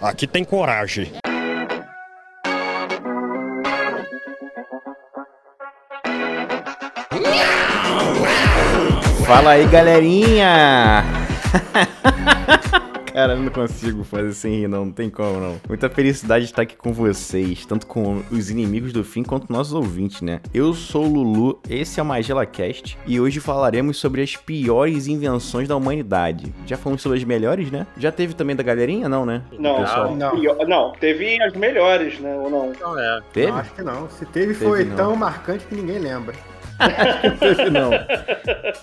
aqui tem coragem. Fala aí, galerinha! Cara, eu não consigo fazer sem rir, não. Não tem como, não. Muita felicidade de estar aqui com vocês, tanto com os inimigos do fim quanto nossos ouvintes, né? Eu sou o Lulu, esse é o Magela Cast, e hoje falaremos sobre as piores invenções da humanidade. Já falamos sobre as melhores, né? Já teve também da galerinha, não, né? Não, Pessoal. não. não, teve as melhores, né? Ou não? Então é. Teve? Não, acho que não. Se teve, Teve foi não. tão marcante que ninguém lembra. Teve não.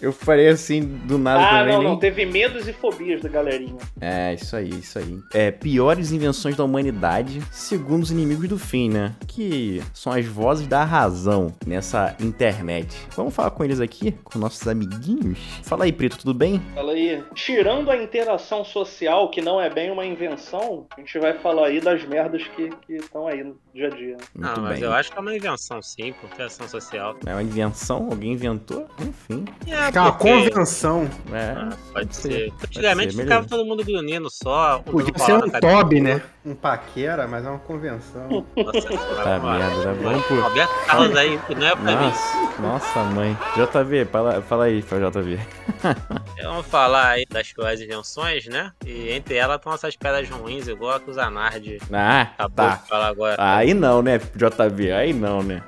Eu falei assim do nada Ah, também. não, nem- não. Teve medos e fobias da galerinha. É, isso aí, isso aí. É, piores invenções da humanidade, segundo os inimigos do fim, né? Que são as vozes da razão nessa internet. Vamos falar com eles aqui, com nossos amiguinhos? Fala aí, Preto, tudo bem? Fala aí. Tirando a interação social, que não é bem uma invenção, a gente vai falar aí das merdas que estão aí no dia a dia. Não, Muito mas bem. eu acho que é uma invenção, sim, por interação social. É uma invenção, alguém inventou, enfim. É, Acho que é uma porque- convenção. É, Ah, pode ser, ser. pode Antigamente ser, ficava todo mundo grunhindo só. Podia ser um cabeça Toby, do né? Um paquera, mas é uma convenção. Nossa, tá merda, né? Vamos pro... Roberto Carlos aí, que não é pra mim. Nossa, mãe. JV, fala, fala aí pra JV. Vamos falar aí das piores invenções, né? E entre elas estão essas pedras ruins, igual a que o Zanardi Ah, acabou tá. de falar agora. Aí não, né, JV? Aí não, né?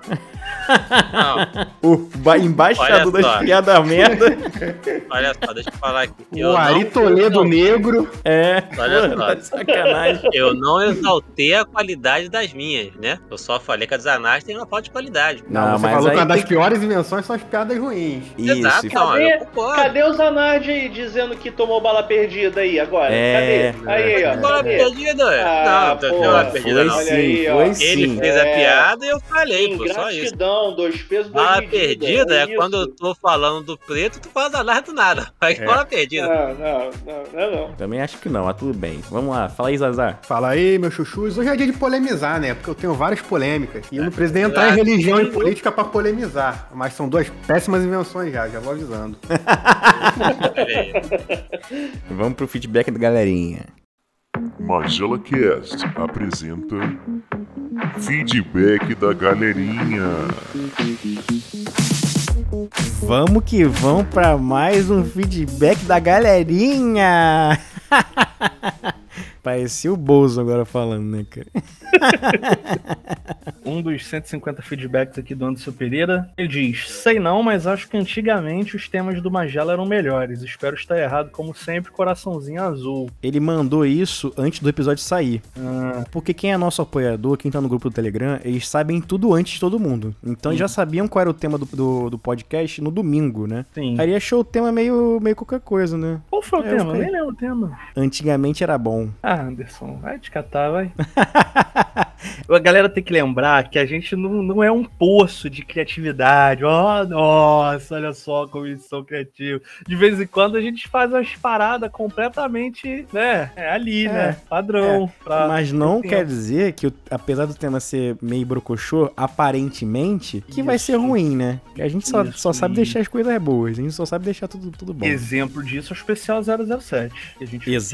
Não, O ba- embaixador das piadas merda. olha só, deixa eu falar aqui. Eu o Ari não- Toledo Negro. É, Olha só. tá de sacanagem. Eu não exaltei a qualidade das minhas, né? Eu só falei que a Zanardi tem uma falta de qualidade. Não, você mas falou que uma das tem- piores invenções são as piadas ruins. Isso, Exato, e- não, Cadê- eu concordo. Cadê o Zanardi aí dizendo que tomou bala perdida aí agora? É, Cadê? Aí, ó. Bola perdida. Ah, não, não bola perdida, não. Sim, aí, foi Ele sim. fez É. a piada e eu falei, pô, só isso. Dois pesos, medidas. perdida é isso. quando eu tô falando do preto, tu fala Zanardi do nada. Mas É. bola perdida. Não, não, não, não, não. Também acho que não, mas tudo bem. Vamos lá, fala aí, Zazar. Fala aí, meus chuchus. Hoje é dia de polemizar, né? Porque eu tenho várias polêmicas. E eu não preciso nem entrar em religião e política pra polemizar. Mas são duas péssimas invenções já, já vou avisando. Aí. Vamos pro feedback da galerinha. Magela Cast apresenta Feedback da Galerinha. Vamos que vamos pra mais um feedback da galerinha. Parecia o Bozo agora falando, né, cara? um dos 150 feedbacks aqui do Anderson Pereira. Ele diz: Sei não, mas acho que antigamente os temas do Magela eram melhores. Espero estar errado, como sempre, coraçãozinho azul. Ele mandou isso antes do episódio sair. Ah, Porque quem é nosso apoiador, quem tá no grupo do Telegram, eles sabem tudo antes de todo mundo. Então eles já sabiam qual era o tema do, do, do podcast no domingo, né? sim. Aí achou o tema meio, meio qualquer coisa, né? Qual foi o É, tema? fiquei- Nem lembro o tema. Antigamente era bom. Ah, Anderson, vai te catar, vai. a galera tem que lembrar que a gente não, não é um poço de criatividade. Oh, nossa, olha só como eles são criativos. De vez em quando a gente faz umas paradas completamente, né? É ali, É, né? Padrão. pra- Mas não quer dizer que, apesar do tema ser meio brocochô, aparentemente, que vai Isso. ser ruim, né? A gente só, Isso, só sabe isso. deixar as coisas boas, a gente só sabe deixar tudo, tudo bom. Exemplo disso é o especial 007. Que a gente fez.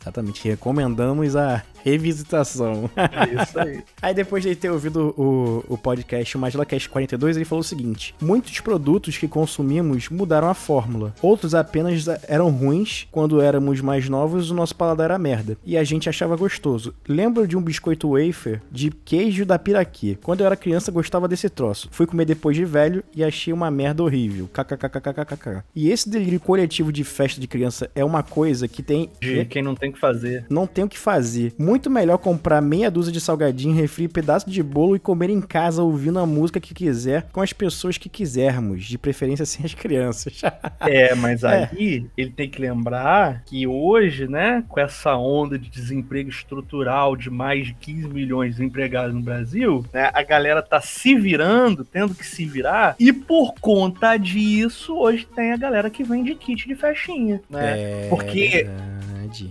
Exatamente. Recomendamos a revisitação. É isso aí. Aí depois de ter ouvido o, o podcast, o MagelaCast 42, ele falou o seguinte: Muitos produtos que consumimos mudaram a fórmula. Outros apenas eram ruins. Quando éramos mais novos, o nosso paladar era merda. E a gente achava gostoso. Lembro de um biscoito wafer de queijo da Piraquê. Quando eu era criança, gostava desse troço. Fui comer depois de velho e achei uma merda horrível. KKKKKKK. E esse delírio coletivo de festa de criança é uma coisa que tem. De quem não tem o que fazer. Não tem o que fazer. Muito melhor comprar meia dúzia de salgadinho, refri, pedaço de bolo e comer em casa ouvindo a música que quiser com as pessoas que quisermos, de preferência sem as crianças. É, mas É. aí ele tem que lembrar que hoje, né, com essa onda de desemprego estrutural de mais de 15 milhões de desempregados no Brasil, né, a galera tá se virando, tendo que se virar, e por conta disso, hoje tem a galera que vende kit de festinha, né? É Porque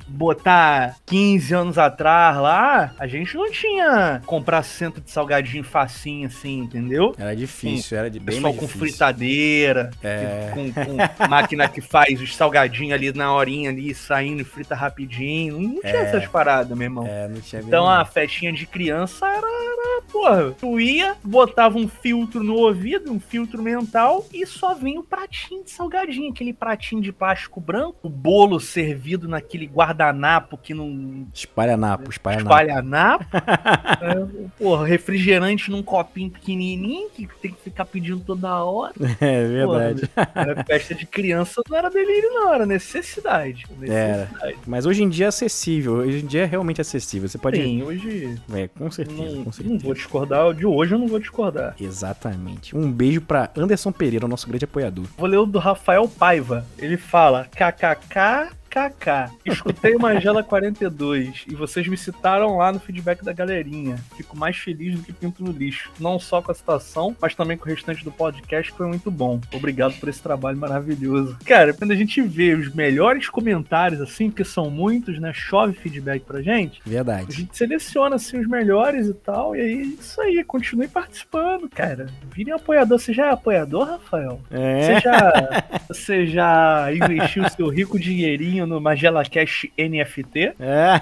botar 15 anos atrás lá, a gente não tinha comprar centro de salgadinho facinho assim, entendeu? Era difícil, era de bem Pessoal mais com difícil. fritadeira, É. com, com máquina que faz os salgadinhos ali na horinha ali, saindo e frita rapidinho. Não tinha essas paradas, meu irmão. É, não tinha Então a festinha de criança era, era, porra, tu ia, botava um filtro no ouvido, um filtro mental, e só vinha o pratinho de salgadinho, aquele pratinho de plástico branco, o bolo servido naquele guardanapo que não Espalhanapo, espalhanapo. espalha napo. é, porra, refrigerante num copinho pequenininho que tem que ficar pedindo toda hora. É verdade. Era festa de criança, não era delírio, não, era necessidade. Era. necessidade. Mas hoje em dia é acessível. Hoje em dia é realmente acessível. Você pode. Sim, hoje É, com certeza, não, com não certeza. vou discordar, de hoje eu não vou discordar. Exatamente. Um beijo pra Anderson Pereira, nosso grande apoiador. Vou ler o do Rafael Paiva. Ele fala: KKK. KK. Escutei o Magela 42 e vocês me citaram lá no feedback da galerinha. Fico mais feliz do que pinto no lixo. Não só com a citação, mas também com o restante do podcast, que foi muito bom. Obrigado por esse trabalho maravilhoso. Cara, quando a gente vê os melhores comentários, assim, porque são muitos, né? Chove feedback pra gente. A Verdade. gente seleciona assim os melhores e tal, e aí isso aí, continue participando, cara. Vire um apoiador. Você já é apoiador, Rafael? É. Você já, você já investiu seu rico dinheirinho no Magela Cash NFT? É.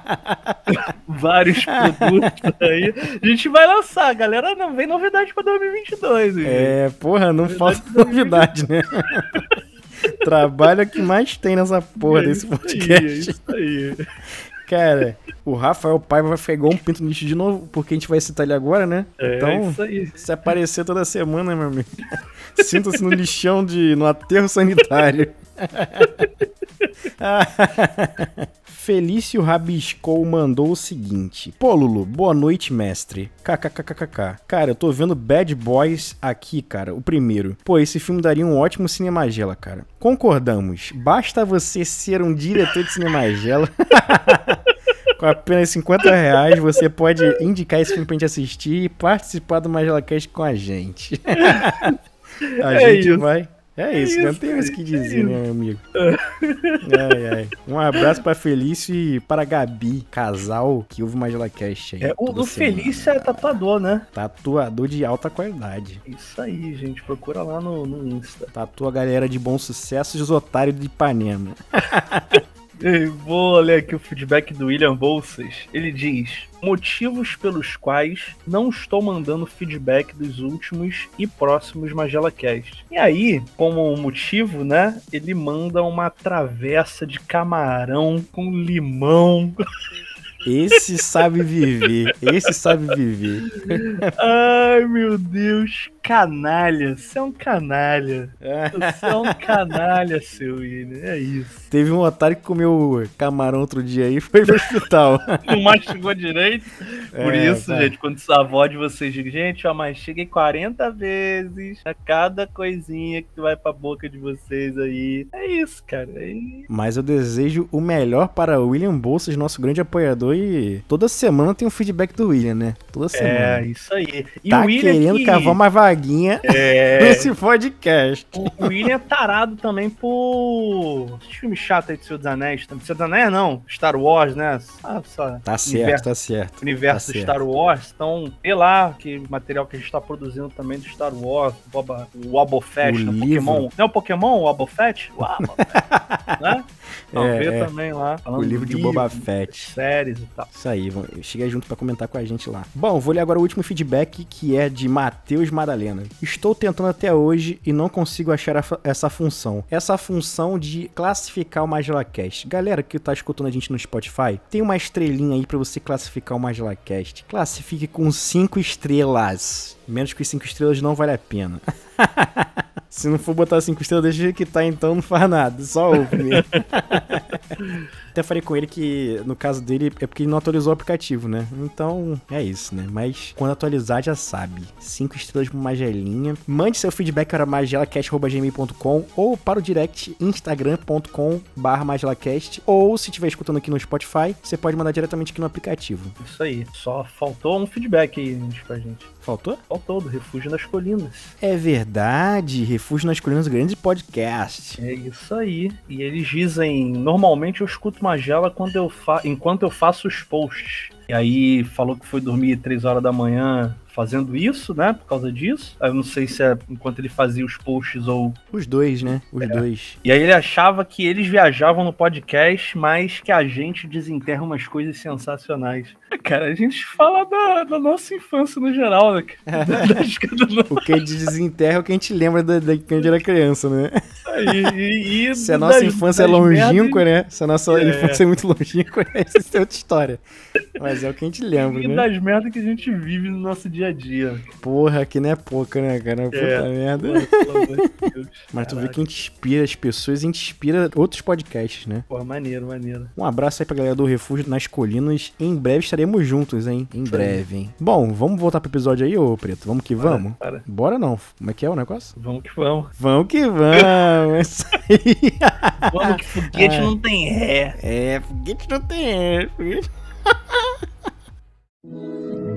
Vários produtos aí. A gente vai lançar, galera. Não vem novidade pra 2022. hein? É, porra, não falta novidade, né? Trabalho é que mais tem nessa porra É desse isso aí, é podcast. isso aí. Cara, o Rafael Paiva vai pegar um pinto no lixo de novo, porque a gente vai citar ele agora, né? É então, isso aí. se aparecer toda semana, meu amigo, sinta-se no lixão de. no aterro sanitário. Felício Rabiscou mandou o seguinte: Pô, Lulu, boa noite, mestre. KKKKK. Cara, eu tô vendo Bad Boys aqui, cara, o primeiro. Pô, esse filme daria um ótimo Cinemagela, cara. Concordamos. Basta você ser um diretor de Cinemagela. Com apenas 50 reais, você pode indicar esse filme pra gente assistir e participar do MagelaCast com a gente. a É gente isso. vai. É isso, não isso, tem mais o que dizer, é né, meu amigo? ai, ai. Um abraço pra Felício e para Gabi, casal que ouve o MagelaCast aí. É, o. Felício é tatuador, né? Tatuador de alta qualidade. Isso aí, gente. Procura lá no, no Insta. Tatua a galera de bom sucesso e os otários de Ipanema. Vou ler aqui o feedback do William Bolsas. Ele diz: Motivos pelos quais não estou mandando feedback dos últimos e próximos Magela Cast. E aí, como motivo, né? Ele manda uma travessa de camarão com limão. Esse sabe viver. Esse sabe viver. Ai, meu Deus, canalha. Você é um canalha. Você é um canalha, seu William. É isso. Teve um otário que comeu camarão outro dia aí e foi pro hospital. Não mastigou direito. Por É, isso, tá. gente, quando a avó de vocês diz, gente, ó, mastiguei 40 vezes a cada coisinha que vai pra boca de vocês aí. É isso, cara. É isso. Mas eu desejo o melhor para o William Bolsas, nosso grande apoiador. E toda semana tem um feedback do William, né? Toda É, semana. isso aí. E tá o William querendo que- cavar uma vaguinha É, nesse podcast. o William é tarado também por esses filmes chatos aí de Senhor dos Anéis. também. Senhor dos Anéis não, Star Wars, né? Ah, só. Tá certo, Universo- tá certo. universo Tá do certo. Star Wars. Então, sei lá que material que a gente tá produzindo também do Star Wars, o Boba, o Abofet, O o livro. Pokémon. Não é o Pokémon, o Abofet? O Abofet, né? Então, É, é. também lá. O livro de Boba Fett. Séries e tal. Isso aí, chega junto pra comentar com a gente lá. Bom, vou ler agora o último feedback que é de Matheus Madalena. Estou tentando até hoje e não consigo achar essa função. Essa função de classificar o MagelaCast. Galera que tá escutando a gente no Spotify, tem uma estrelinha aí pra você classificar o MagelaCast. Classifique com 5 estrelas. Menos que 5 estrelas não vale a pena. Se não for botar 5 estrelas, deixa que tá então, não faz nada. Só ouve. Até falei com ele que, no caso dele, é porque ele não atualizou o aplicativo, né? Então, é isso, né? Mas quando atualizar, já sabe. Cinco estrelas pro Magelinha. Mande seu feedback para magelacast.gmail.com ou para o direct instagram.com barra magelacast ou se estiver escutando aqui no Spotify, você pode mandar diretamente aqui no aplicativo. Isso aí. Só faltou um feedback aí gente, pra gente. Faltou? Faltou, do Refúgio nas Colinas. É verdade, Refúgio nas Colinas Grandes Podcast. É isso aí. E eles dizem, normalmente eu escuto Magela quando eu fa enquanto eu faço os posts. E aí falou que foi dormir 3 horas da manhã fazendo isso, né? Por causa disso. Eu não sei se é enquanto ele fazia os posts ou. Os dois, né? Os é. dois. E aí ele achava que eles viajavam no podcast, mas que a gente desenterra umas coisas sensacionais. Cara, a gente fala da, da nossa infância no geral, né? É. o que a gente desenterra é o que a gente lembra da, da quando a gente era criança, né? E, e, Se a nossa das, infância das é longínqua, merda... né? Se a nossa é. infância é muito longínqua, essa é outra história. Mas é o que a gente lembra, e né? E das merdas que a gente vive no nosso dia a dia. Porra, que não é pouca, né, cara? Puta é, merda. Mas tu vê que a gente inspira as pessoas e inspira outros podcasts, né? Porra, maneiro, maneiro. Um abraço aí pra galera do Refúgio nas Colinas. Em breve estaremos juntos, hein? Em breve, hein? Bom, vamos voltar pro episódio aí, ô Preto? Vamos que vamos? Para. Bora não. Como é que é o negócio? Vamos que vamos. Vamos que vamos. é isso aí. Vamos que foguete Ai. não tem ré. É, foguete não tem ré. Foguete...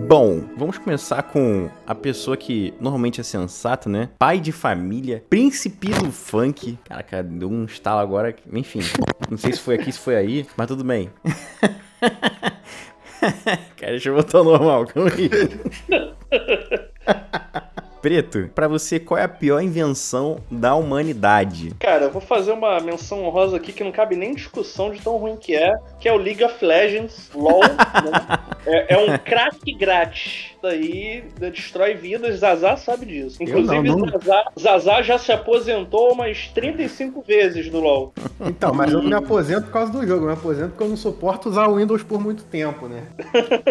Bom, vamos começar com a pessoa que normalmente é sensata, né? Pai de família, príncipe do funk. Caraca, deu um estalo agora. Enfim, não sei se foi aqui, se foi aí, mas tudo bem. Cara, deixa eu botar normal, calma aí. Preto, para você, qual é a pior invenção da humanidade? Cara, eu vou fazer uma menção honrosa aqui que não cabe nem discussão de tão ruim que é, que é o League of Legends, LOL, né? é, é, um crack grátis. Daí destrói vidas, Zazá sabe disso. Inclusive, não, não... Zazá, Zazá já se aposentou umas 35 vezes no LOL. Então, mas eu não me aposento por causa do jogo, eu me aposento porque eu não suporto usar o Windows por muito tempo, né?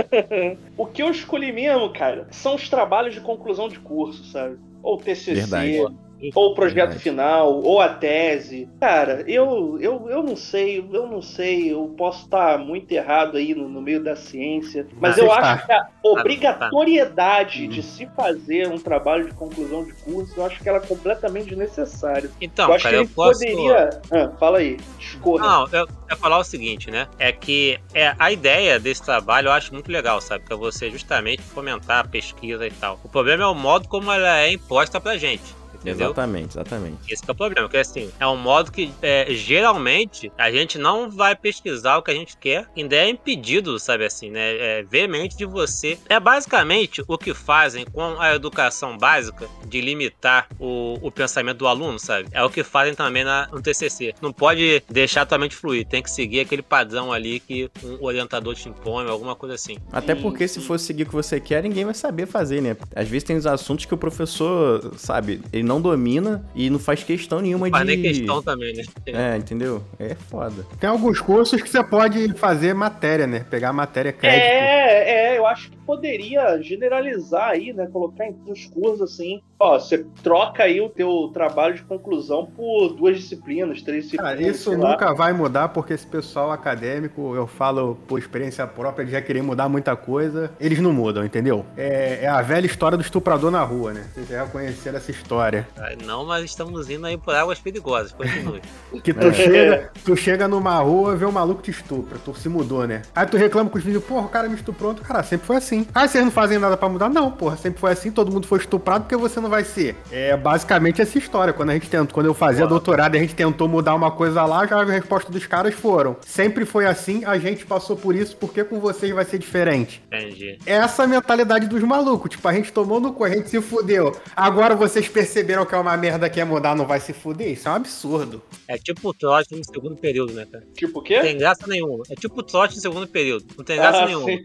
o que eu escolhi mesmo, cara, são os trabalhos de conclusão de curso, sabe? Ou TCC. Verdade ou o projeto final, ou a tese. Cara, eu, eu, eu não sei, eu não sei, eu posso estar muito errado aí no, no meio da ciência, mas eu acho que a obrigatoriedade de se fazer um trabalho de conclusão de curso, eu acho que ela é completamente desnecessária. Então, eu acho cara, que eu posso... poderia. Ah, fala aí, escorra. Não, eu, eu falar o seguinte, né? É que é, a ideia desse trabalho eu acho muito legal, sabe? Que é você justamente fomentar a pesquisa e tal. O problema é o modo como ela é imposta pra gente. Entendeu? Exatamente, exatamente. Esse é o problema, porque assim, é um modo que é, geralmente a gente não vai pesquisar o que a gente quer, ainda é impedido, sabe assim, né? É veemente de você. É basicamente o que fazem com a educação básica de limitar o, o pensamento do aluno, sabe? É o que fazem também na, no TCC. Não pode deixar tua mente fluir, tem que seguir aquele padrão ali que um orientador te impõe, alguma coisa assim. Até porque se for seguir o que você quer, ninguém vai saber fazer, né? Às vezes tem os assuntos que o professor, sabe, ele não não domina e não faz questão nenhuma faz de. Faz nem questão também, né? É, entendeu? É foda. Tem alguns cursos que você pode fazer matéria, né? Pegar a matéria crédito. É, é, eu acho que poderia generalizar aí, né? Colocar em os cursos assim. Ó, você troca aí o teu trabalho de conclusão por duas disciplinas, três disciplinas. Cara, isso nunca lá. vai mudar, porque esse pessoal acadêmico, eu falo por experiência própria de já querer mudar muita coisa, eles não mudam, entendeu? É, é a velha história do estuprador na rua, né? Vocês já conheceram essa história. Não, mas estamos indo aí por águas perigosas, continue. que tu, é. chega, tu chega numa rua, vê um maluco te estupra, tu se mudou, né? Aí tu reclama com os vídeos, porra, o cara me estuprou, cara, sempre foi assim. Ah, vocês não fazem nada para mudar? Não, porra, sempre foi assim, todo mundo foi estuprado, porque você não vai ser. É basicamente essa história, quando a gente tentou, quando eu fazia doutorado, a gente tentou mudar uma coisa lá, já a resposta dos caras foram, sempre foi assim, a gente passou por isso, porque com vocês vai ser diferente. Entendi. Essa é a mentalidade dos malucos, tipo, a gente tomou no cu, a gente se fudeu. Agora vocês perceberam perceberam que é uma merda que é mudar, não vai se fuder? Isso é um absurdo. É tipo o trote no segundo período, né, cara? Tipo o quê? Não tem graça nenhuma. É tipo o trote no segundo período. Não tem graça ah, nenhuma. Sim.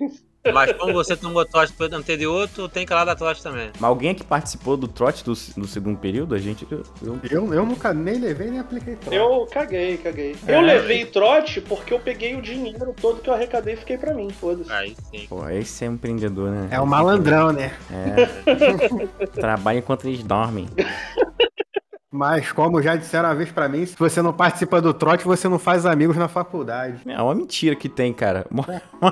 Mas como você tomou trote pro anterior, tu tem que lá da trote também. Mas alguém que participou do trote do, do segundo período, a gente. Eu, eu... eu, eu nunca nem levei nem apliquei trote. Eu caguei, caguei. É. Eu levei trote porque eu peguei o dinheiro todo que eu arrecadei e fiquei pra mim, foda-se. Aí sim. Pô, esse é um empreendedor, né? É um malandrão, né? É. Trabalha enquanto eles dormem. Mas, como já disseram uma vez pra mim, se você não participa do trote, você não faz amigos na faculdade. É uma mentira que tem, cara.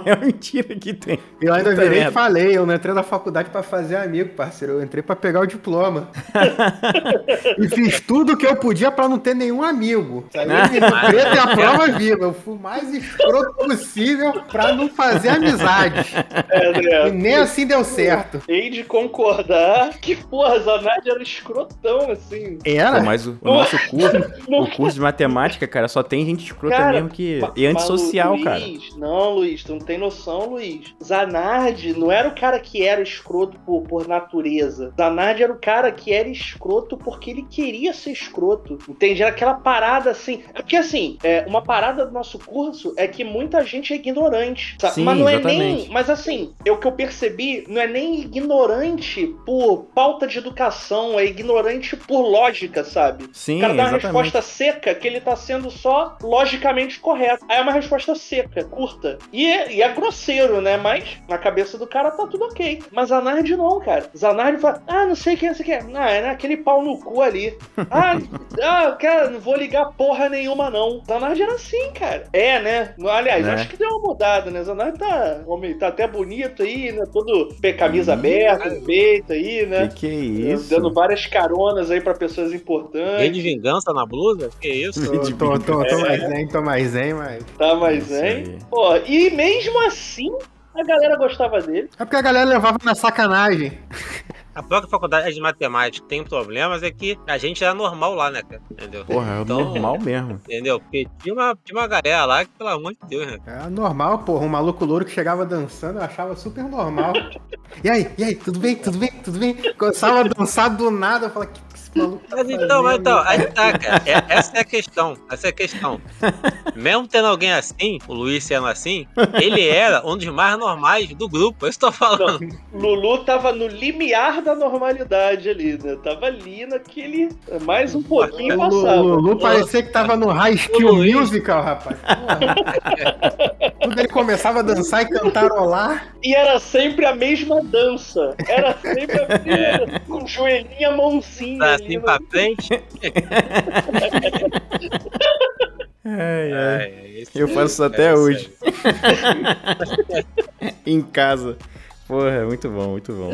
É uma mentira que tem. Eu ainda Puta virei e falei, eu não entrei na faculdade pra fazer amigo, parceiro. Eu entrei pra pegar o diploma. e fiz tudo o que eu podia pra não ter nenhum amigo. Sabe? Eu preto e a prova viva. Eu fui o mais escroto possível pra não fazer amizade. É. E nem assim deu certo. Hei de concordar que, porra, Zanardi era escrotão, assim. Pô, Era? mas o, o nosso curso, o curso de matemática, cara, só tem gente escrota Cara, mesmo que. E antissocial, Mas, cara. Luiz, Não, Luiz, tu não tem noção, Luiz. Zanardi não era o cara que era escroto por, por natureza. Zanardi era o cara que era escroto porque ele queria ser escroto. Entende? Era aquela parada assim. É porque assim, é, uma parada do nosso curso é que muita gente é ignorante. sabe? Sim, mas não é exatamente. nem. Mas assim, é o que eu percebi, não é nem ignorante por pauta de educação, é ignorante por lógica, sabe? Sim, O cara dá uma exatamente. resposta seca que ele tá sendo só logicamente correto. Aí é uma resposta seca, curta. E é, e é grosseiro, né? Mas na cabeça do cara tá tudo ok. Mas Zanardi não, cara. Zanardi fala, ah, não sei quem, não sei quem. Ah, é naquele pau no cu ali. Ah, ah, cara, não vou ligar porra nenhuma, não. Zanardi era assim, cara. É, né? Aliás, Né? acho que deu uma mudada, né? Zanardi tá, homem, tá até bonito aí, né? Todo pé camisa aberta, peito aí, né? Que que é isso? Dando várias caronas aí pra pessoas importantes. Rei de vingança na blusa? Que isso? Tô, tô, tô, tô mais zen, tô mais zen, mas. Tá mais, aí. Pô, e mesmo assim, a galera gostava dele. É porque a galera levava na sacanagem. A própria faculdade de matemática tem problemas é que a gente era normal lá, né, cara? Entendeu? Porra, é Então, normal mesmo. Entendeu? Porque tinha uma, tinha uma galera lá que, pelo amor de Deus, né? É normal, porra. Um maluco louro que chegava dançando, eu achava super normal. E aí, e aí, tudo bem, tudo bem, tudo bem? Começava a dançar do nada, eu falava, que Mas então, mas então, aí tá, cara. É- essa é a questão. Essa é a questão. Mesmo tendo alguém assim, o Luiz sendo assim, ele era um dos mais normais do grupo. Eu estou falando. Lulu tava no limiar da normalidade ali, né? Tava ali naquele. Mais um pouquinho O passava. Lu- Lulu parecia que tava no High Skill Luiz. Musical, rapaz. Quando ele começava a dançar e cantarolar, E era sempre a mesma dança. Era sempre a mesma. Com joelhinho e a mãozinha. Tá assim pra frente. Ai, ai. É, esse- Eu faço isso é até hoje. em casa. Porra, muito bom, muito bom.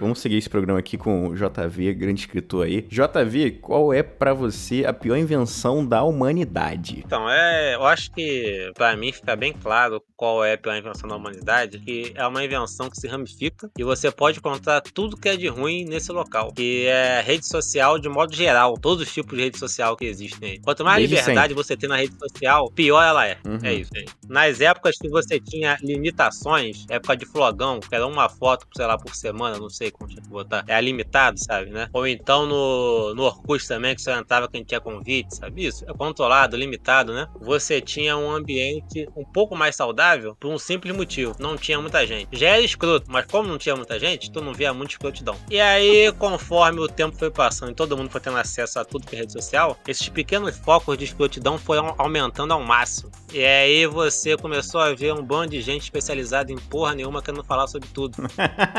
Vamos seguir esse programa aqui com o JV, grande escritor aí. JV, qual é pra você a pior invenção da humanidade? Então, é, eu acho que pra mim fica bem claro qual é a pior invenção da humanidade, que é uma invenção que se ramifica e você pode encontrar tudo que é de ruim nesse local, que é rede social de modo geral, todos os tipos de rede social que existem aí. Quanto mais Desde liberdade você tem na rede social, pior ela é. Uhum. É isso. isso. Nas épocas que você tinha limitações, época de flogão, que era uma foto, sei lá, por semana, não sei como tinha que botar, é limitado, sabe, né? Ou então no, no Orkut também, que só entrava quem tinha convite, sabe isso? É controlado, limitado, né? Você tinha um ambiente um pouco mais saudável por um simples motivo, não tinha muita gente. Já era escroto, mas como não tinha muita gente, tu não via muita escrotidão. E aí, conforme o tempo foi passando e todo mundo foi tendo acesso a tudo que é rede social, esses pequenos focos de escrotidão foram aumentando ao máximo. E aí você começou a ver um bando de gente especializada em porra nenhuma querendo falar sobre tudo.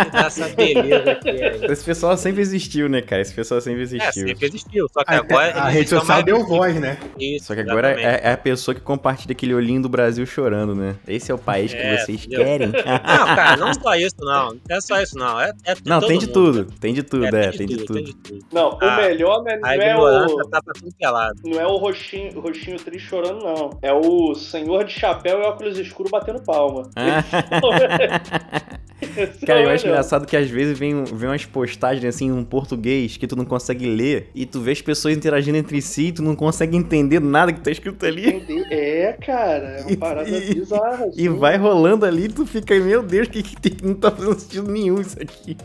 E dessa beleza. Esse pessoal sempre existiu, né, cara? Esse pessoal sempre É, existiu. sempre existiu. Só que a, agora. a eles rede social deu voz, né? Isso, Só que agora é, é a pessoa que compartilha aquele olhinho do Brasil chorando, né? Esse é o país que É, vocês entendeu? querem. Não, cara, não só isso, não. Não é só isso, não. É, é Não, todo tem de mundo. tudo. Tem de tudo, é, tem de tudo, tudo. tem de tudo. Não, o Ah, melhor não é, A não é o. tá pra tudo que é lado. Não é o roxinho, roxinho triste chorando, não. É o senhor de chapéu e óculos escuros batendo palma. Esse Cara, é eu acho engraçado que às vezes vem, vem umas postagens assim em um português que tu não consegue ler e tu vê as pessoas interagindo entre si e tu não consegue entender nada que tá escrito ali. É, cara, é uma E- parada e- bizarra. E assim. vai rolando ali e tu fica, meu Deus, que, que tem- não tá fazendo sentido nenhum isso aqui.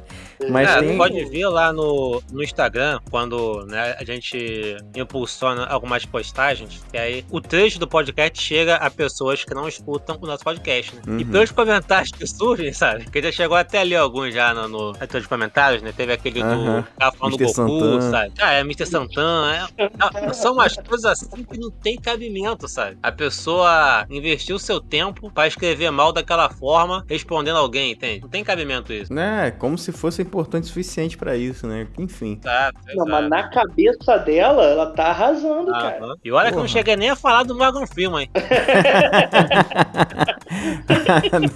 Mas É, tem. pode ver lá no, no Instagram, quando né, a gente impulsiona algumas postagens, que aí o trecho do podcast chega a pessoas que não escutam o nosso podcast, né? Uhum. E pelos comentários que surgem, sabe? Que já chegou até ali alguns já no, no leitor de comentários, né? Teve aquele Aham. do cara falando do Mr. Goku, Santana. sabe? Ah, é Mr. Santana. É, é- são umas coisas assim que não tem cabimento, sabe? A pessoa investiu seu tempo pra escrever mal daquela forma, respondendo alguém, entende? Não tem cabimento isso. Né, como se fosse importante o suficiente pra isso, né? Enfim. Exato, Não, mas na cabeça dela, ela tá arrasando, cara. Aham. E olha que eu não cheguei nem a falar do Morgan Freeman, hein?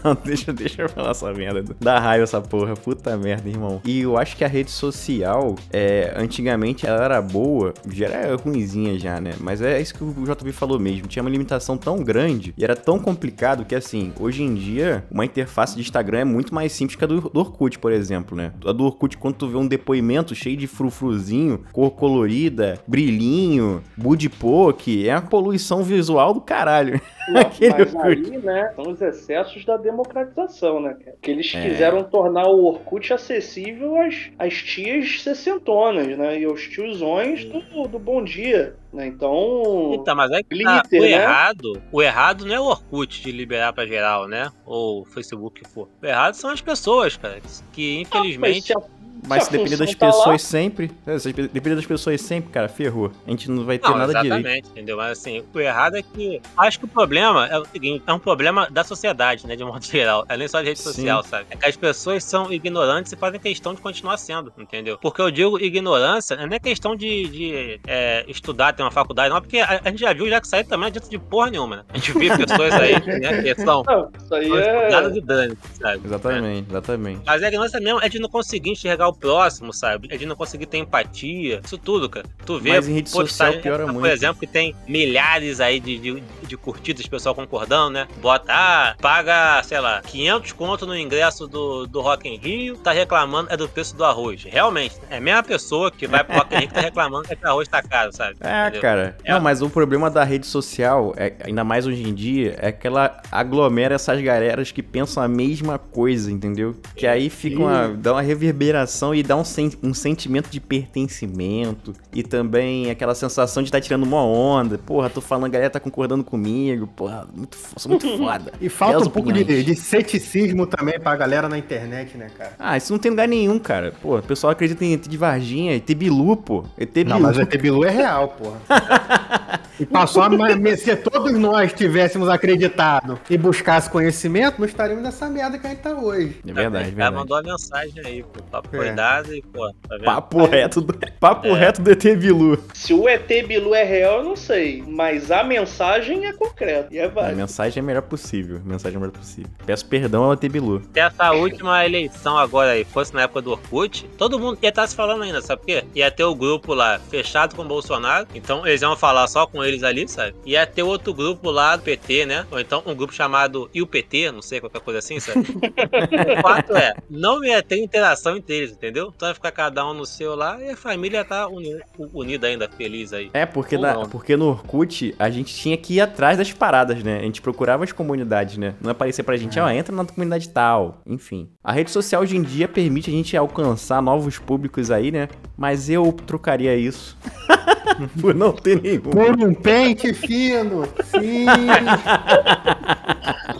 não, deixa, deixa eu falar essa merda. Dá raiva essa porra. Puta merda, irmão. E eu acho que a rede social, é, antigamente ela era boa, já era ruinzinha já, né? Mas é isso que o JB falou mesmo. Tinha uma limitação tão grande e era tão complicado que, assim, hoje em dia, uma interface de Instagram é muito mais simples que a do, do Orkut, por exemplo, né? A do Orkut, quando tu vê um depoimento cheio de frufruzinho, cor colorida, brilhinho, budipoke, é uma poluição visual do caralho. Não, mas Orkut. aí, né, são os excessos da democratização, né, cara? Que eles É. quiseram tornar o Orkut acessível às, às tias sessentonas, né? E aos tiozões do, do Bom Dia, né? Então... Então, mas é que tá, Glitter, o né? errado, o errado não é o Orkut de liberar pra geral, né? Ou o Facebook que for. O errado são as pessoas, cara, que infelizmente Mas se a- Mas se depender das tá lá- pessoas sempre, é, se depender das pessoas sempre, cara, ferrou. A gente não vai ter Não, nada direito. exatamente, entendeu? Mas assim, o errado é que. Acho que o problema é o seguinte: é um problema da sociedade, né? De modo geral. É nem só de rede Sim. social, sabe? É que as pessoas são ignorantes e fazem questão de continuar sendo, entendeu? Porque eu digo ignorância, não é questão de, de, é, estudar, ter uma faculdade, não, porque a, a gente já viu já que sair também não adianta de porra nenhuma, né? A gente vê pessoas aí, né? Que são. Não, isso aí Nada é... de dano, sabe? Exatamente, exatamente. Mas a ignorância mesmo é de não conseguir enxergar o próximo, sabe? É de não conseguir ter empatia. Isso tudo, cara. Tu vê Mas em rede social postagem, piora por muito. exemplo, que tem milhares aí de, de, de curtidas, pessoal concordando, né? Bota, ah, paga, sei lá, 500 conto no ingresso do, do Rock in Rio, tá reclamando é do preço do arroz. Realmente, é a mesma pessoa que vai pro Rock in Rio que tá reclamando que o arroz tá caro, sabe? É, Entendeu? cara. É. Não, mas o problema da rede social, é, ainda mais hoje em dia, é que ela aglomera essas galeras que pensam a mesma coisa, entendeu? Que aí fica uma, dá uma reverberação e dá um, sen- um sentimento de pertencimento e também aquela sensação de estar tirando uma onda. Porra, tô falando, a galera tá concordando comigo. Porra, muito, sou muito foda. E falta Belas um pouco de, de ceticismo também pra galera na internet, né, cara? Ah, isso não tem lugar nenhum, cara. Pô, o pessoal acredita em ET de Varginha, ET Bilu, pô. ET Bilu. Não, mas ET Bilu é real, porra. e passou a me- se todos nós tivéssemos acreditado e buscasse conhecimento, não estaríamos nessa merda que a gente tá hoje. É verdade, é cara verdade. mandou a mensagem aí, pô. Papo É. foi dado e, pô, tá vendo? Papo reto do, papo É. reto do ET Bilu. Se o ET Bilu é real, eu não sei. Mas a mensagem é concreta. E é A válida. mensagem é a melhor possível. A mensagem é a melhor possível. Peço perdão ao ET Bilu. Se essa última eleição agora aí fosse na época do Orkut, todo mundo ia estar se falando ainda, sabe por quê? Ia ter o grupo lá fechado com o Bolsonaro, então eles iam falar só com eles ali, sabe? Ia ter outro grupo lá do PT, né? Ou então um grupo chamado E o PT, não sei, qualquer coisa assim, sabe? o fato é, não ia ter interação entre eles, entendeu? Então ia ficar cada um no seu lá e a família ia estar uni- unida ainda, feliz aí. É, porque, Ou na- não. porque no Orkut a gente tinha que ir atrás das paradas, né? A gente procurava as comunidades, né? Não aparecia pra gente, ó, entra na comunidade tal. Enfim. A rede social hoje em dia permite a gente alcançar novos públicos aí, né? Mas eu trocaria isso por não ter nenhum. Por um pente fino. Sim.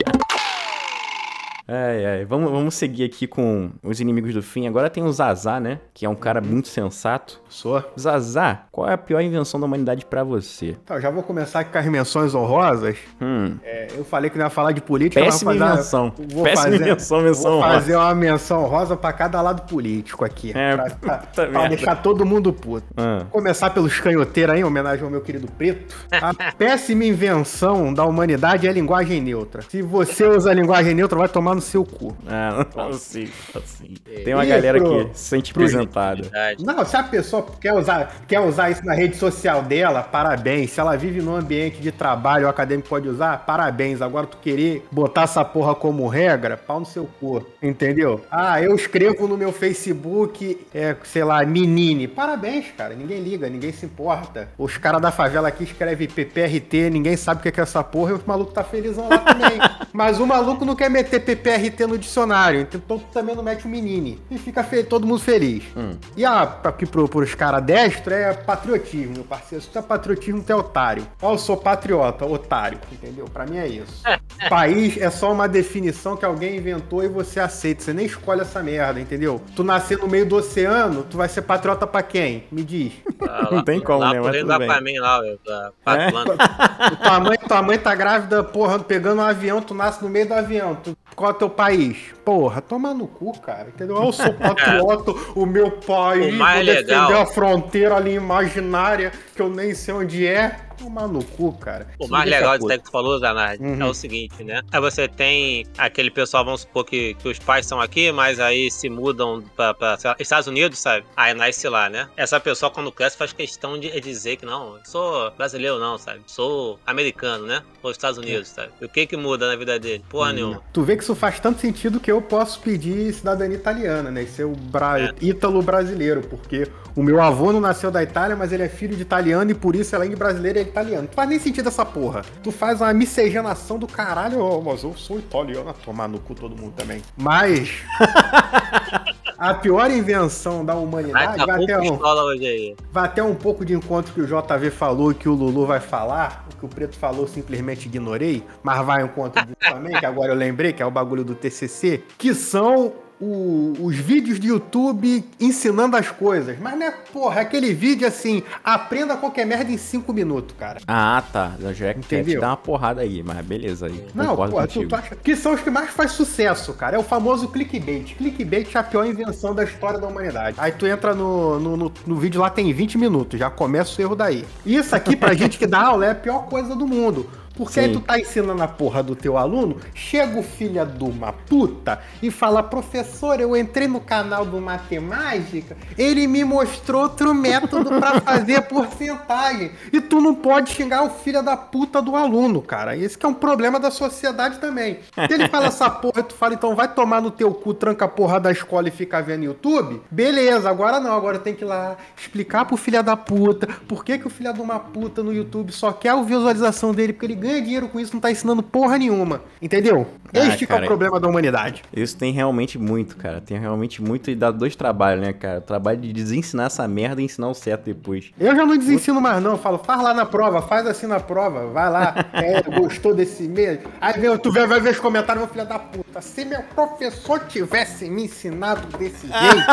Ai, ai. Vamos, vamos seguir aqui com os inimigos do fim. Agora tem o Zazá, né? Que é um cara muito sensato. Sou. Zazá, qual é a pior invenção da humanidade pra você? Então, já vou começar aqui com as menções honrosas. Hum. É, eu falei que não ia falar de política. Péssima vou fazer- invenção. Vou Péssima fazer, invenção, menção Vou honrosa. fazer uma menção rosa pra cada lado político aqui. É, pra, pra- pra deixar todo mundo puto. Ah. Começar pelos canhoteiros aí, em homenagem ao meu querido Preto. A péssima invenção da humanidade é a linguagem neutra. Se você usa a linguagem neutra, vai tomar no seu cu. Ah, não assim, assim. Tem uma E galera pro- que se sente. Verdade. Não, se a pessoa quer usar, quer usar isso na rede social dela, parabéns. Se ela vive num ambiente de trabalho, o acadêmico pode usar, parabéns. Agora tu querer botar essa porra como regra, pau no seu cu. Entendeu? Ah, eu escrevo no meu Facebook, é, sei lá, menine. Parabéns, cara. Ninguém liga, ninguém se importa. Os caras da favela aqui escrevem PPRT, ninguém sabe o que é é essa porra e os malucos tá felizão lá também. Mas o maluco não quer meter PPRT no dicionário, então tu também não mete o menine. E fica fe- todo mundo feliz. Hum. E a, aqui pro, pros caras destros é patriotismo, meu parceiro. Se tu é patriotismo, tu é otário. Ó, eu sou patriota, otário, entendeu? Pra mim é isso. País é só uma definição que alguém inventou e você aceita. Você nem escolhe essa merda, entendeu? Tu nascer no meio do oceano, tu vai ser patriota pra quem? Me diz. Lá- Não tem como, lá né? Mas tudo do bem. Aquaman lá, velho, Pato É? Tua, mãe, tua mãe tá grávida, porra, pegando um avião, tu nasce no meio do avião. Tu, o teu país? Porra, toma no cu, cara. Entendeu? Eu sou patriota, o meu país, O mais vou defender legal- a fronteira ali imaginária, que eu nem sei onde é. Tomar no cu, cara. O Isso mais legal disso que tu falou, Zanardi, Uhum. é o seguinte, né? Aí você tem aquele pessoal, vamos supor que, que os pais são aqui, mas aí se mudam pra, pra lá, Estados Unidos, sabe? Aí nasce lá, né? Essa pessoa, quando cresce, faz questão de dizer que não, sou brasileiro, não, sabe? Sou americano, né? Ou Estados Unidos, sabe? E o que que muda na vida dele? Porra nenhuma. Tu vê que isso faz tanto sentido que eu posso pedir cidadania italiana, né? E ser o bra... É. ítalo brasileiro, porque o meu avô não nasceu da Itália, mas ele é filho de italiano e por isso, além de brasileiro, é italiano. Não faz nem sentido essa porra. Tu faz uma miscigenação do caralho, mas eu sou italiano, a tomar no cu todo mundo também. Mas. A pior invenção da humanidade tá vai com até, um, pistola hoje aí. vai até um pouco de encontro que o JV falou e que o Lulu vai falar. O que o Preto falou, eu simplesmente ignorei. Mas vai ao encontro disso também, que agora eu lembrei, que é o bagulho do TCC. Que são o- os vídeos de YouTube ensinando as coisas. Mas não é, porra, é aquele vídeo assim, aprenda qualquer merda em 5 minutos, cara. Ah, tá. Eu já quer te dar uma porrada aí, mas beleza aí. Não, porra, tu, tu acha que são os que mais faz sucesso, cara. É o famoso clickbait. Clickbait é a pior invenção da história da humanidade. Aí tu entra no, no, no, no vídeo lá, tem 20 minutos, já começa o erro daí. Isso aqui, pra gente que dá aula, é a pior coisa do mundo. Porque aí Sim. tu tá ensinando a porra do teu aluno, chega o filho de uma puta e fala, professor, eu entrei no canal do Matemática, ele me mostrou outro método pra fazer porcentagem. E tu não pode xingar o filho da puta do aluno, cara. Esse que é um problema da sociedade também. Se ele fala essa porra, tu fala, então vai tomar no teu cu, tranca a porra da escola e fica vendo YouTube, beleza, agora não, agora tem que ir lá explicar pro filho da puta por que, que o filho de uma puta no YouTube só quer a visualização dele, porque ele ganha dinheiro com isso, não tá ensinando porra nenhuma. Entendeu? Ah, este que é o cara. problema da humanidade. Isso tem realmente muito, cara. Tem realmente muito e dá dois trabalhos, né, cara? O trabalho de desensinar essa merda e ensinar o certo depois. Eu já não desensino mais, não. Eu falo, faz lá na prova, faz assim na prova, vai lá. É, gostou desse mês? Aí vem, tu vê, vai ver os comentários, meu filho da puta. Se meu professor tivesse me ensinado desse jeito.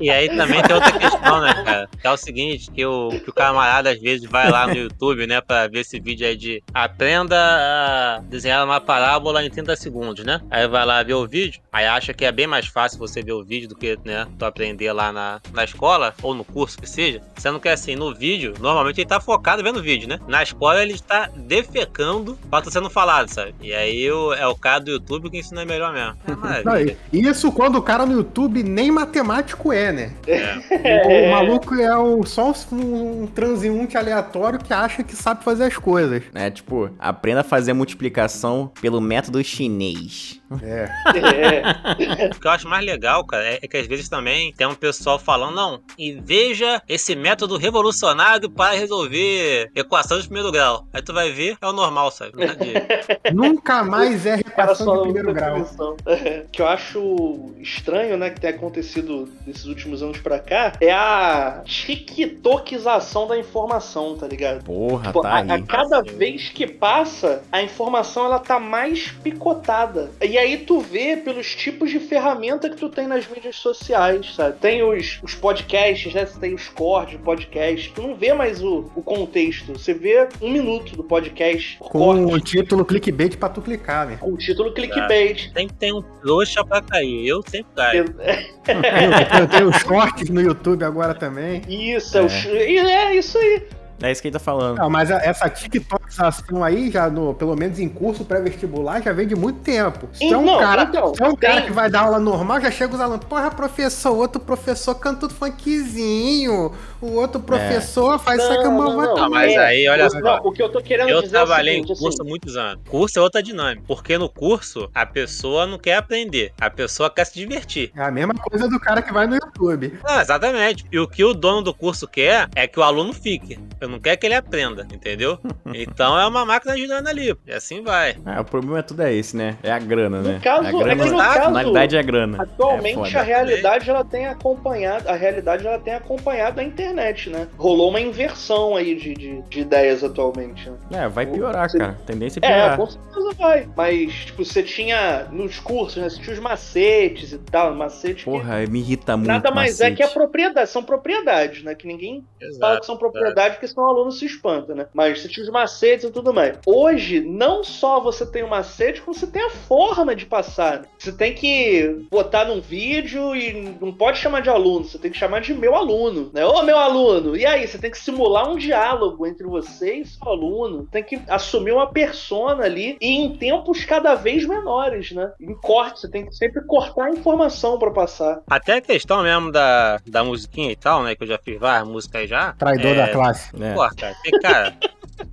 E aí também tem outra questão, né, cara? Que é o seguinte, que o, que o camarada às vezes vai lá no YouTube, né, pra ver esse vídeo aí de aprenda a desenhar uma parábola em 30 segundos, né? Aí vai lá ver o vídeo, aí acha que é bem mais fácil você ver o vídeo do que, né, tu aprender lá na, na escola, ou no curso que seja. Sendo que assim, no vídeo, normalmente ele tá focado vendo o vídeo, né? Na escola ele está defecando pra tá sendo falado, sabe? E aí é o cara do YouTube que ensina melhor mesmo. Isso quando o cara no YouTube nem matemático é, né? É. O maluco é um, só um, um transeunte aleatório que acha que sabe fazer as coisas. É tipo, aprenda a fazer multiplicação pelo método chinês. É. É. O que eu acho mais legal, cara, é, é que às vezes também tem um pessoal falando, não, e veja esse método revolucionário para resolver equação de primeiro grau. Aí tu vai ver, é o normal, sabe? De- Nunca mais é equação de primeiro grau. que eu acho estranho, né, que tem acontecido nesses últimos anos pra cá, é a tiktokização da informação, tá ligado? Porra, Pô, tá a, aí. a cada vez que passa, a informação ela tá mais picotada. E aí tu vê pelos tipos de ferramenta que tu tem nas mídias sociais, sabe? Tem os, os podcasts, né? Você tem os cortes de podcast. Tu não vê mais o, o contexto. Você vê um minuto do podcast Com o corte, título clickbait pra tu clicar, né? com o título clickbait. Tem que ter um trouxa pra cair. Eu sempre caio. Eu tenho os cortes no YouTube agora também. Isso, é, o ch- e é isso aí. É isso que ele tá falando. Não, mas a- essa TikTokização aí, já no, pelo menos em curso pré-vestibular, já vem de muito tempo. Se tu é um, Não, cara, então, se é um cara tem- que vai dar aula normal, já chega os alunos, porra, professor, o outro professor canta o funkzinho, o outro professor faz isso aqui, Não, uma não, não. Não, mas É, aí, olha o- só. não, o que eu tô querendo Eu dizer é o trabalhei seguinte, em curso há assim, muitos anos. Curso é outra dinâmica. Porque no curso, a pessoa não quer aprender. A pessoa quer se divertir. É a mesma coisa do cara que vai no YouTube. Ah, exatamente. E o que o dono do curso quer é que o aluno fique. Não quer que ele aprenda, entendeu? Então é uma máquina ajudando ali. E assim vai. É, o problema é tudo é esse, né? É a grana, né? No caso, é a grana, é que no na caso, finalidade é a grana. Atualmente é a realidade ela tem acompanhado, a realidade ela tem acompanhado a internet, né? Rolou uma inversão aí de, de, de ideias atualmente. Né? É, vai piorar, Você- cara. A tendência é piorar. É, com certeza vai. Mas, tipo, você tinha nos cursos, né? Você tinha os macetes e tal, macetes que Porra, me irrita muito. nada mais é que a macete. propriedade, são propriedades, né? Que ninguém fala que são propriedades porque senão o aluno se espanta, né? Mas você tinha os macetes e tudo mais. Hoje, não só você tem o macete, como você tem a forma de passar. Você tem que botar num vídeo e não pode chamar de aluno, você tem que chamar de meu aluno, né? Ô, meu aluno! E aí, você tem que simular um diálogo entre você e seu aluno. Tem que assumir uma persona ali e em tempos cada vez menores, né? Em corte, você tem que sempre cortar a informação pra passar. Até a questão mesmo da, da musiquinha e tal, né? Que eu já fiz várias músicas aí já. Traidor é, da classe. É. Pô, cara, porque, cara,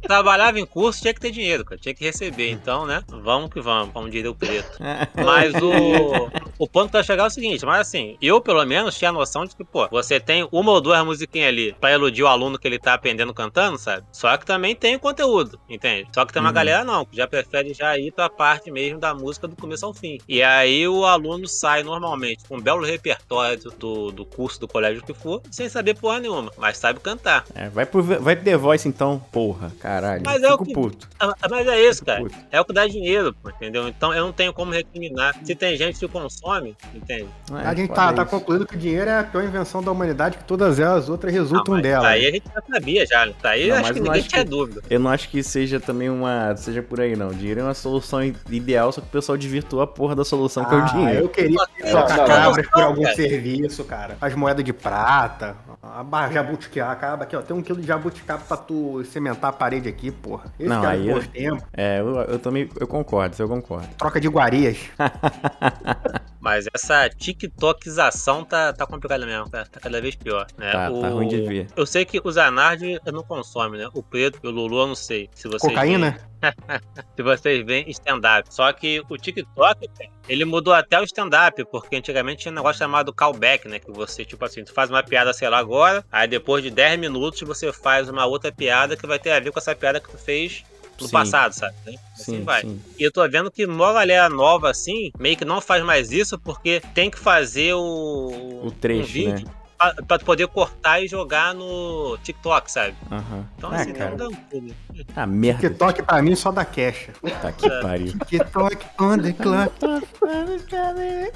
trabalhava em curso, tinha que ter dinheiro, cara, tinha que receber. Então, né, vamos que vamos, como diria o preto. Mas o, o ponto pra chegar é o seguinte, mas assim, eu pelo menos tinha a noção de que, pô, você tem uma ou duas musiquinhas ali pra iludir o aluno que ele tá aprendendo cantando, sabe? Só que também tem conteúdo, entende? Só que tem uma Uhum. galera não, que já prefere já ir pra parte mesmo da música do começo ao fim. E aí o aluno sai normalmente com um belo repertório do, do curso do colégio que for, sem saber porra nenhuma, mas sabe cantar. É, vai, pro, vai pro The Voice então, porra. Caralho. Mas é o Fico que- puto. Ah, Mas é isso, cara. Puto. É o que dá dinheiro, pô, entendeu? Então eu não tenho como recriminar. Se tem gente que consome, entende? É, a gente tá, tá concluindo que o dinheiro é a pior invenção da humanidade, que todas as outras Ah, resultam mas dela. Isso aí a gente já sabia já. Isso aí Não, acho que ninguém acho tinha que- dúvida. Eu não acho que seja também uma. seja por aí, não. Dinheiro é uma solução ideal, só que o pessoal desvirtua a porra da solução que é o Ah, dinheiro. eu queria Não, trocar não, cabras não, por algum cara. serviço, cara. As moedas de prata, a barra jabuticaba aqui, ó. Tem um quilo de jabuticaba pra tu cimentar a parede aqui, porra. Esse Não, é aí tempos. É, eu, eu também. Eu concordo, eu concordo. Troca de iguarias. Mas essa TikTokização tá, tá complicada mesmo, tá, tá cada vez pior. Né? Tá, tá ruim de ver. Eu sei que o Zanardi eu não consome, né? O Preto e o Lulu eu não sei. Se vocês Cocaína? veem- se vocês veem stand-up. Só que o TikTok, cara, ele mudou até o stand-up, porque antigamente tinha um negócio chamado callback, né? Que você, tipo assim, tu faz uma piada, sei lá, agora, aí depois de 10 minutos você faz uma outra piada que vai ter a ver com essa piada que tu fez no Sim. passado, sabe? Assim Sim, vai. sim. E eu tô vendo que uma galera nova, assim, meio que não faz mais isso porque tem que fazer o. O trecho, um vídeo né? tu poder cortar e jogar no TikTok, sabe? Aham. Então, ah, assim, cara. não dá um pulo. Ah, merda. TikTok pra mim só dá cash. Tá que pariu. TikTok on the clock.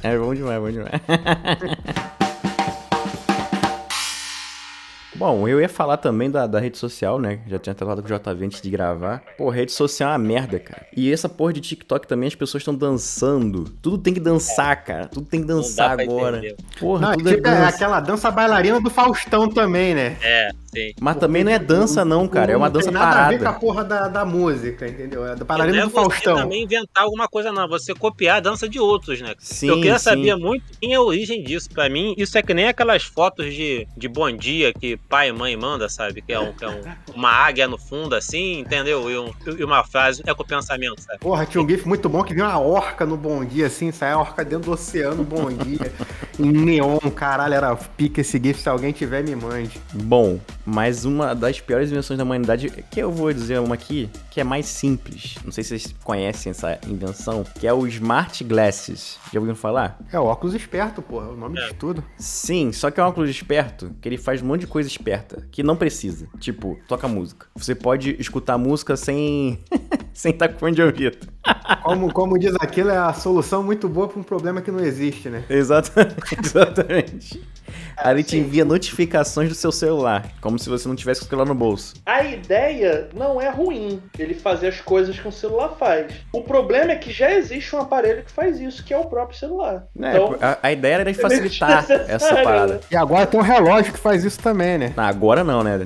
É bom demais, bom demais. Bom, eu ia falar também da, da rede social, né? Já tinha até falado com o JV antes de gravar. Pô, rede social é uma merda, cara. E essa porra de TikTok também, as pessoas estão dançando. Tudo tem que dançar, cara. Tudo tem que Não dançar agora. entender. Porra, Não, tudo tipo, é é aquela dança bailarina do Faustão também, né? É, sim. Mas também não é dança, não, cara. É uma dança tem nada a ver com a parada. porra da, da música, entendeu? É do Não bailarina é do você Faustão. também inventar alguma coisa, não. Você copiar a dança de outros, né? Sim, eu queria sim. saber muito quem é a origem disso. Pra mim, isso é que nem aquelas fotos de, de bom dia que pai e mãe manda, sabe? Que é, um, que é um- uma águia no fundo, assim, entendeu? E, um- e uma frase é com o pensamento, sabe? Porra, tinha um gif muito bom que vinha uma orca no Bom Dia, assim, saia a orca dentro do oceano, Bom Dia, em neon, caralho, era pica esse gif, se alguém tiver, me mande. Bom, mas uma das piores invenções da humanidade, que eu vou dizer uma aqui, que é mais simples. Não sei se vocês conhecem essa invenção, que é o Smart Glasses. Já ouviram falar? É o óculos esperto, porra, é o nome É. de tudo. Sim, só que é um óculos esperto, que ele faz um monte de coisa esperta, que não precisa. Tipo, toca música. Você pode escutar música sem sem estar com fone de ouvido. Como, como diz aquilo, é a solução muito boa pra um problema que não existe, né? Exatamente, exatamente. Aí ele te envia notificações do seu celular, como se você não tivesse com o celular no bolso. A ideia não é ruim, ele fazer as coisas que um celular faz. O problema é que já existe um aparelho que faz isso, que é o próprio celular. É, então, a, a ideia era de facilitar desnecessário, essa parada. E agora tem um relógio que faz isso também, né? Não, agora não, né?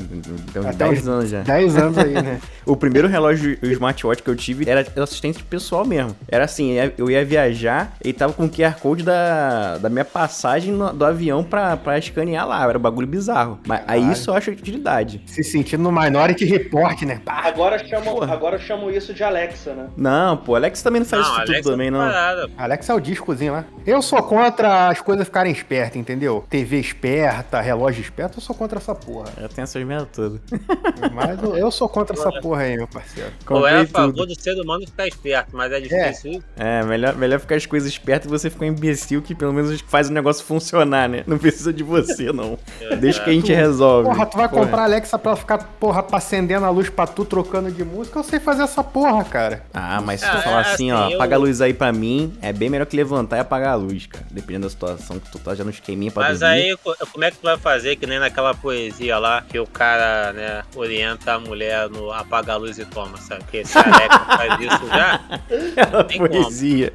Tem uns Até 10 uns anos já. 10 anos aí, né? O primeiro relógio o smartwatch que eu tive era assistente pessoal mesmo. Era assim, eu ia viajar e tava com o QR Code da, da minha passagem no- do avião pra, pra escanear lá, era um bagulho bizarro. Mas aí Caralho. isso eu acho utilidade. Se sentindo no Minority Report, né? Pá. Agora chamam, agora chamam isso de Alexa, né? Não, pô, Alex também não faz isso Alexa tudo também, é não. parada. Alex é o discozinho lá. Eu sou contra as coisas ficarem espertas, entendeu? TV esperta, relógio esperto, eu sou contra essa porra. Eu tenho essas merda todas. Mas eu, eu sou contra essa porra aí, meu parceiro. Ou é a favor tudo. do ser humano ficar esperto, mas é difícil isso. É, melhor, melhor ficar as coisas espertas e você ficar um imbecil que pelo menos faz o negócio funcionar, né? Não precisa de você, não. Deixa que a gente resolve. Porra, tu vai Porra. comprar a Alexa pra ficar, porra, pra acendendo a luz pra tu, trocando de música? Eu sei fazer essa porra, cara. Ah, mas se Ah, tu falar é, assim, assim, ó, eu- apaga a luz aí pra mim, é bem melhor que levantar e apagar a luz, cara. Dependendo da situação que tu tá já no esqueminha pra Mas dormir. aí, co- como é que tu vai fazer que nem naquela poesia lá, que o cara, né, orienta a mulher no apaga a luz e toma, sabe? Porque se a Alexa faz isso já, Aquela como. poesia.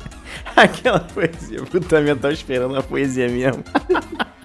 Aquela poesia. Puta merda, tava esperando a poesia mesmo.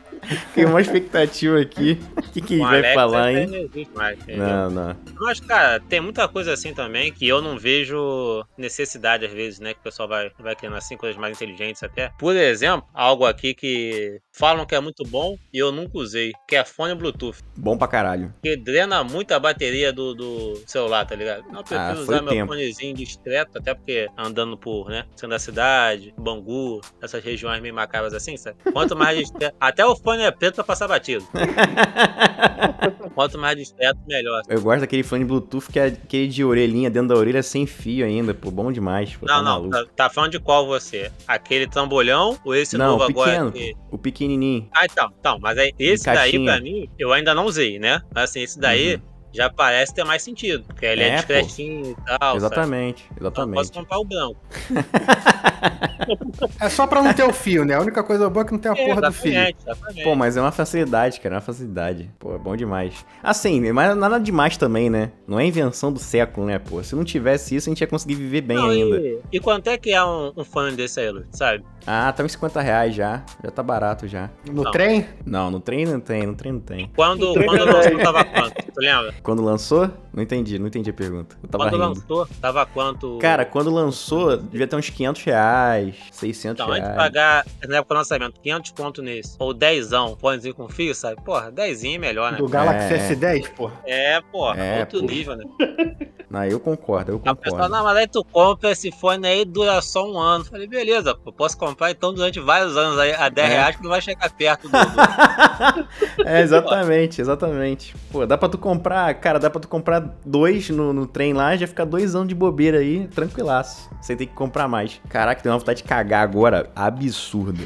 Tem uma expectativa aqui. O que, que vai Alexa falar, hein? não existe mais? Não, não. Mas, cara, tem muita coisa assim também que eu não vejo necessidade, às vezes, né? Que o pessoal vai, vai criando assim, coisas mais inteligentes até. Por exemplo, algo aqui que falam que é muito bom e eu nunca usei, que é fone Bluetooth. Bom pra caralho. Que drena muito a bateria do, do celular, tá ligado? Não, eu prefiro Ah, usar meu tempo. fonezinho discreto, até porque andando por, né, centro da cidade, Bangu, essas regiões meio macabras assim, sabe? Quanto mais discreto. Até o fone é preto pra passar batido. Quanto mais discreto, melhor. Eu gosto daquele fone Bluetooth que é aquele de orelhinha dentro da orelha sem fio ainda, pô. Bom demais. Pô, tá Não, não, maluco. tá, tá falando de qual você? Aquele trambolhão ou esse Não, novo o pequeno. agora? que- O pequenininho. Ah, então, então, mas aí, esse daí pra mim, eu ainda não usei, né? Mas assim, esse daí já parece ter mais sentido, porque ele é. É, discretinho e tal. sabe? exatamente, Então, eu exatamente. posso comprar o branco. É só pra não ter o fio, né? A única coisa boa é que não tem a porra do fio. exatamente, exatamente. Pô, mas é uma facilidade, cara, é uma facilidade. Pô, é bom demais. Assim, mas nada demais também, né? Não é invenção do século, né, pô? Se não tivesse isso, a gente ia conseguir viver bem Não, ainda. E, e quanto é que é um, um fone desse aí, Lu, sabe? Ah, tá uns 50 reais já. Já tá barato já. No Não. trem? Não, no trem não tem, no trem não tem. Quando, quando na lançou, tava quanto? Tu lembra? Quando lançou? Não entendi, não entendi a pergunta. Eu tava Quando rindo. lançou, tava quanto? Cara, quando lançou, devia ter uns 500 reais, 600 Então, antes de reais. pagar, na época do lançamento, 500 conto nesse, ou 10, fonezinho com fio, sabe? Porra, 10 é melhor, né? Do Galaxy É. S10, porra. É, porra, É, outro pô. nível, né? Não, eu concordo, eu A pessoa, concordo. não, mas aí tu compra esse fone aí dura só um ano. Falei, beleza, pô, posso comprar então durante vários anos aí, a 10 É. reais que não vai chegar perto do. do- É, exatamente, exatamente. Pô, dá pra tu comprar, cara, dá pra tu comprar dois no, no trem lá, já ficar dois anos de bobeira aí, tranquilaço. Sem ter que comprar mais. Caraca, tem uma vontade de cagar agora, absurda.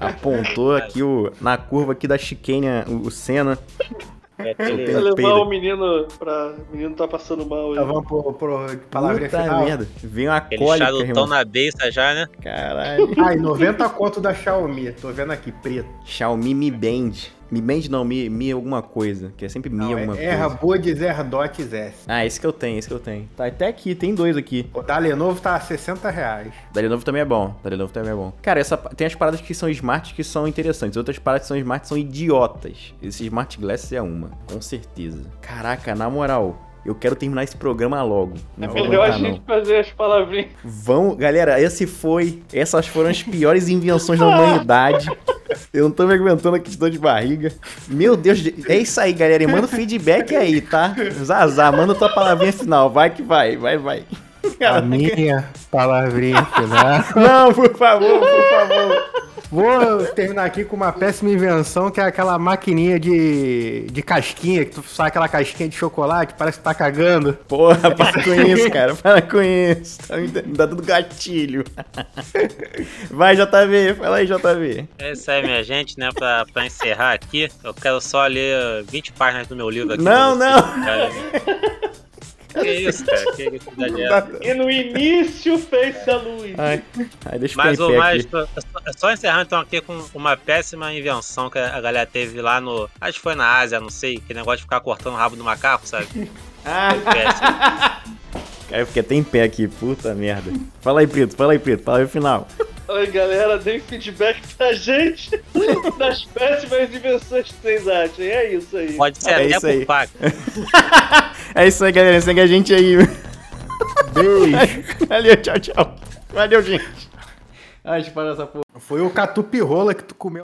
Apontou aqui o, na curva aqui da chicane o, o Senna. é aquele- Vai levar peido. o menino pra. O menino tá passando mal aí. Então vamos pro, pro palavrinha Puta final. merda. Vem uma Aquele cólica, charutão irmão. na beça já, né? Caralho. Ai, 90 conto da Xiaomi. Tô vendo aqui, preto. Xiaomi Mi Band. Mi Band não, Mi, Mi alguma coisa. Que é sempre Mi Não, alguma é Erra coisa. Buds AirDots S. Ah, esse que eu tenho, esse que eu tenho. Tá até aqui, tem dois aqui. O da Lenovo tá a 60 reais. Da Lenovo também é bom. Da Lenovo também é bom. Cara, essa, tem as paradas que são smart que são interessantes. Outras paradas que são smart são idiotas. Esse Smart Glass é uma, com certeza. Caraca, na moral, eu quero terminar esse programa logo. Não É melhor a aguentar, gente fazer as palavrinhas. Vão, galera, esse foi. Essas foram as piores invenções da humanidade. Eu não tô me aguentando aqui de dor de barriga. Meu Deus, é isso aí, galera. E manda o feedback aí, tá? Zazá, manda tua palavrinha final. Vai que vai, vai, vai. A minha palavrinha final. Não, por favor, por favor. Vou terminar aqui com uma péssima invenção, que é aquela maquininha de, de casquinha, que tu sai aquela casquinha de chocolate, parece que tá cagando. Porra, para com isso, cara. Para com isso. Tá me dando- dá tudo gatilho. Vai, JV. Fala aí, JV. É isso aí, minha gente, né? Pra, pra encerrar aqui, eu quero só ler 20 páginas do meu livro aqui. Não, não. Que isso, cara? Que é essa? E no início fez a luz. Ai, ai, deixa eu Mas, o mais, é só- é só encerrando então aqui com uma péssima invenção que a galera teve lá no. Acho que foi na Ásia, não sei, que negócio de ficar cortando o rabo do macaco, sabe? Ah, Foi péssimo. cara, eu fiquei até em pé aqui. Puta merda. Fala aí, Preto. Fala aí, Preto. Fala aí o final. Oi, galera, deem feedback pra gente das péssimas invenções que vocês acham. É isso aí. Pode ser É até isso aí. É isso aí, galera. Segue a gente aí. Beijo. Valeu, tchau, tchau. Valeu, gente. Ai, parar essa porra. Foi o catupirola que tu comeu.